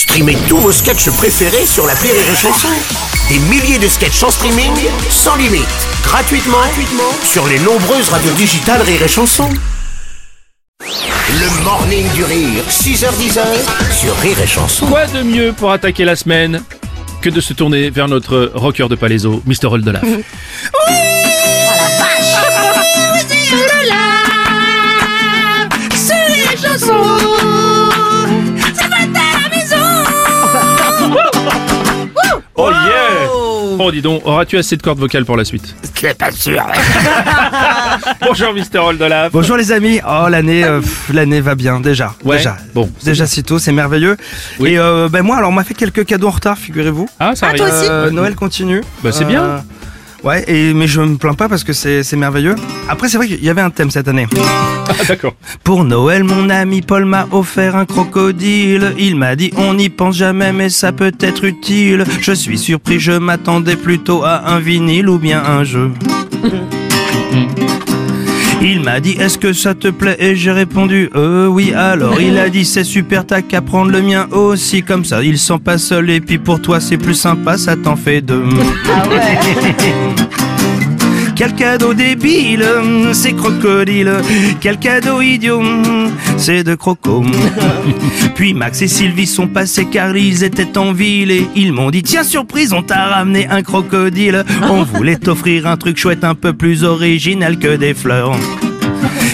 Streamez tous vos sketchs préférés sur la Rire et Chanson. Des milliers de sketchs en streaming, sans limite, gratuitement, gratuitement sur les nombreuses radios digitales Rire et Chanson. Le morning du rire, 6h10 sur Rire et Chanson. Quoi de mieux pour attaquer la semaine que de se tourner vers notre rocker de Palaiso, Mr. Oldelaf Oh yeah Oh dis donc, auras-tu assez de cordes vocales pour la suite es pas sûr Bonjour Mr. Oldelaf Bonjour les amis. Oh l'année, euh, pff, l'année va bien déjà. Ouais, Déjà. bon, c'est Déjà si tôt, c'est merveilleux. Oui. Et euh, ben moi, alors on m'a fait quelques cadeaux en retard, figurez-vous. Ah ça arrive Euh, Noël continue. Bah, c'est Euh, bien. Ouais, et mais je me plains pas parce que c'est c'est merveilleux. Après c'est vrai qu'il y avait un thème cette année. Ah d'accord Pour Noël, mon ami Paul m'a offert un crocodile. Il m'a dit on n'y pense jamais, mais ça peut être utile. Je suis surpris, je m'attendais plutôt à un vinyle ou bien un jeu. Il m'a dit est-ce que ça te plaît? Et j'ai répondu euh oui alors il a dit c'est super t'as qu'à prendre le mien aussi comme ça il sent pas seul et puis pour toi c'est plus sympa ça t'en fait deux. Quel cadeau débile, c'est crocodile. Quel cadeau idiot, c'est de croco. Puis Max et Sylvie sont passés car ils étaient en ville et ils m'ont dit tiens surprise on t'a ramené un crocodile. On voulait t'offrir un truc chouette un peu plus original que des fleurs.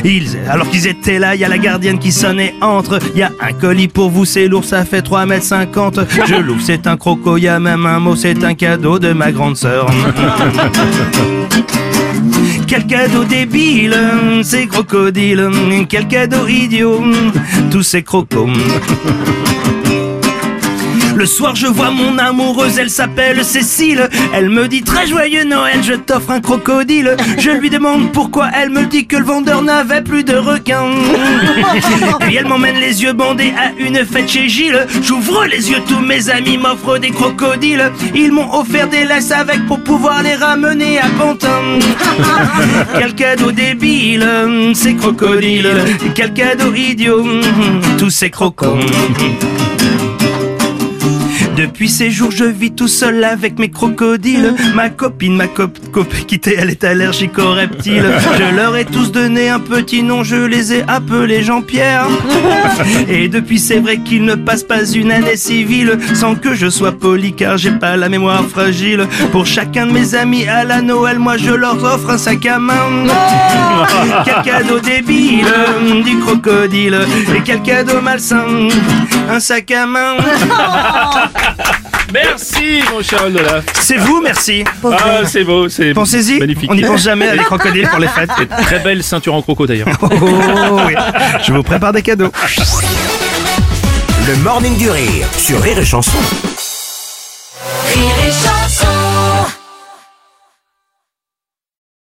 Ils, alors qu'ils étaient là, il y a la gardienne qui sonnait entre. Il y a un colis pour vous, c'est lourd, ça fait 3 mètres 50. Je l'ouvre, c'est un croco, il y a même un mot, c'est un cadeau de ma grande sœur. Quel cadeau débile, ces crocodiles. Quel cadeau idiot, tous ces crocos. Le soir, je vois mon amoureuse, elle s'appelle Cécile. Elle me dit très joyeux Noël, je t'offre un crocodile. Je lui demande pourquoi, elle me dit que le vendeur n'avait plus de requins. Puis elle m'emmène les yeux bandés à une fête chez Gilles. J'ouvre les yeux, tous mes amis m'offrent des crocodiles. Ils m'ont offert des laisses avec pour pouvoir les ramener à Pantin. Quel cadeau débile, ces crocodiles. Quel cadeau idiot, tous ces crocos. Depuis ces jours, je vis tout seul avec mes crocodiles. Ma copine, ma cop cop quittée, elle est allergique aux reptiles. Je leur ai tous donné un petit nom, je les ai appelés Jean-Pierre. Et depuis, c'est vrai qu'il ne passe pas une année civile sans que je sois poli, car j'ai pas la mémoire fragile. Pour chacun de mes amis à la Noël, moi je leur offre un sac à main. Quel cadeau débile, du crocodile. Et quel cadeau malsain, un sac à main. Merci mon cher Oldelaf C'est vous, merci. Ah c'est beau, c'est Pensez-y, magnifique on n'y pense jamais avec crocodile pour les fêtes. Très belle ceinture en croco d'ailleurs Oh, oui. Je vous prépare des cadeaux. Le morning du rire sur Rire et Chanson. Rire et chanson.